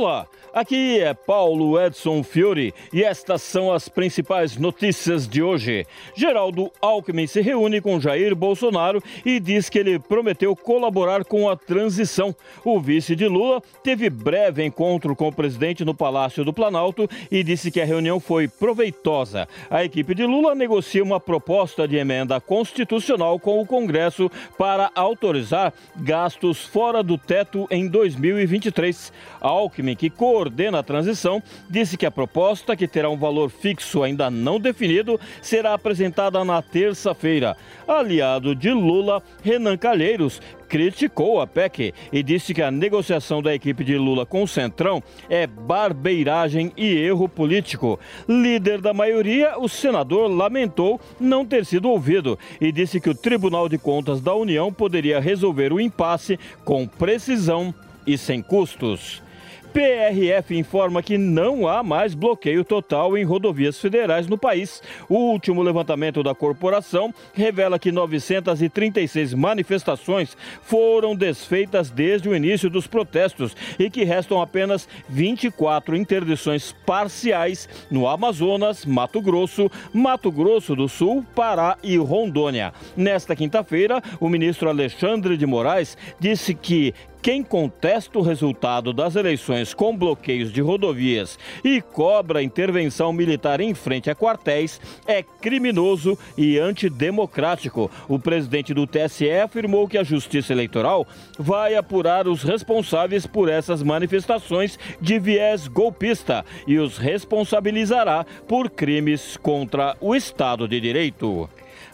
Olá, aqui é Paulo Edson Fiore e estas são as principais notícias de hoje. Geraldo Alckmin se reúne com Jair Bolsonaro e diz que ele prometeu colaborar com a transição. O vice de Lula teve breve encontro com o presidente no Palácio do Planalto e disse que a reunião foi proveitosa. A equipe de Lula negocia uma proposta de emenda constitucional com o Congresso para autorizar gastos fora do teto em 2023. Alckmin Alckmin, que coordena a transição, disse que a proposta, que terá um valor fixo ainda não definido, será apresentada na terça-feira. Aliado de Lula, Renan Calheiros, criticou a PEC e disse que a negociação da equipe de Lula com o Centrão é barbeiragem e erro político. Líder da maioria, o senador lamentou não ter sido ouvido e disse que o Tribunal de Contas da União poderia resolver o impasse com precisão e sem custos. PRF informa que não há mais bloqueio total em rodovias federais no país. O último levantamento da corporação revela que 936 manifestações foram desfeitas desde o início dos protestos e que restam apenas 24 interdições parciais no Amazonas, Mato Grosso, Mato Grosso do Sul, Pará e Rondônia. Nesta quinta-feira, o ministro Alexandre de Moraes disse que quem contesta o resultado das eleições com bloqueios de rodovias e cobra intervenção militar em frente a quartéis é criminoso e antidemocrático. O presidente do TSE afirmou que a Justiça Eleitoral vai apurar os responsáveis por essas manifestações de viés golpista e os responsabilizará por crimes contra o Estado de Direito.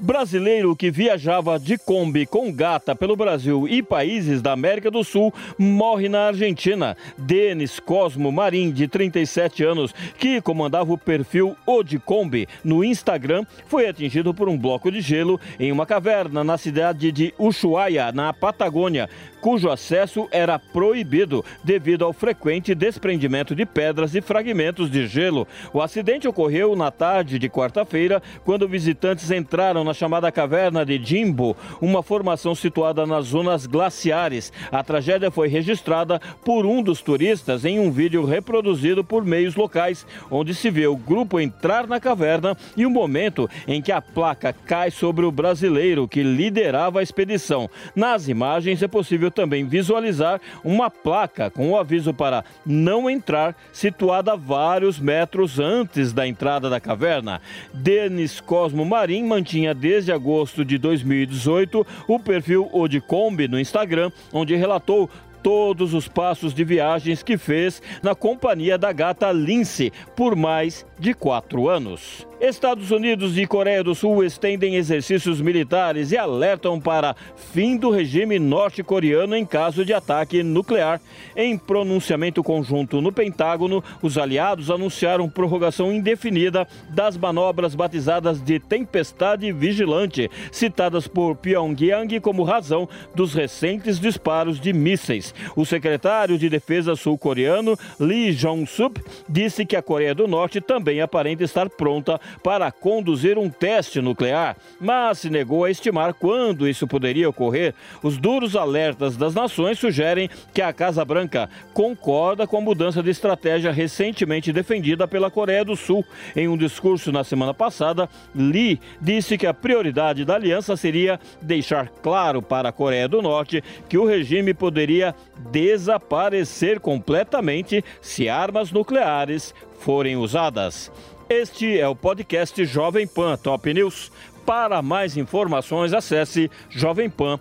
Brasileiro que viajava de Kombi com gata pelo Brasil e países da América do Sul morre na Argentina. Denis Cosmo Marim, de 37 anos, que comandava o perfil O de Kombi no Instagram, foi atingido por um bloco de gelo em uma caverna na cidade de Ushuaia, na Patagônia, cujo acesso era proibido devido ao frequente desprendimento de pedras e fragmentos de gelo. O acidente ocorreu na tarde de quarta-feira, quando visitantes entraram na chamada caverna de Jimbo, uma formação situada nas zonas glaciares. A tragédia foi registrada por um dos turistas em um vídeo reproduzido por meios locais, onde se vê o grupo entrar na caverna e o momento em que a placa cai sobre o brasileiro que liderava a expedição. Nas imagens é possível também visualizar uma placa com o aviso para não entrar, situada vários metros antes da entrada da caverna. Denis Cosmo Marim mantinha desde agosto de 2018 o perfil Odicombi no Instagram, onde relatou todos os passos de viagens que fez na companhia da gata Lince por mais de quatro anos. Estados Unidos e Coreia do Sul estendem exercícios militares e alertam para fim do regime norte-coreano em caso de ataque nuclear. Em pronunciamento conjunto no Pentágono, os aliados anunciaram prorrogação indefinida das manobras batizadas de Tempestade Vigilante, citadas por Pyongyang como razão dos recentes disparos de mísseis. O secretário de Defesa sul-coreano, Lee Jong-sup, disse que a Coreia do Norte também aparenta estar pronta para conduzir um teste nuclear, mas se negou a estimar quando isso poderia ocorrer. Os duros alertas das nações sugerem que a Casa Branca concorda com a mudança de estratégia recentemente defendida pela Coreia do Sul. Em um discurso na semana passada, Lee disse que a prioridade da aliança seria deixar claro para a Coreia do Norte que o regime poderia desaparecer completamente se armas nucleares forem usadas. Este é o podcast Jovem Pan Top News. Para mais informações, acesse jovempan.com.br.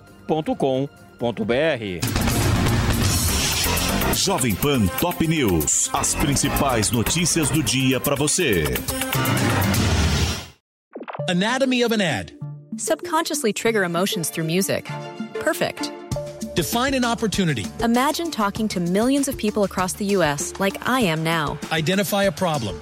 Jovem Pan Top News. As principais notícias do dia para você. Anatomy of an ad. Subconsciously trigger emotions through music. Perfect. Define an opportunity. Imagine talking to millions of people across the U.S. like I am now. Identify a problem.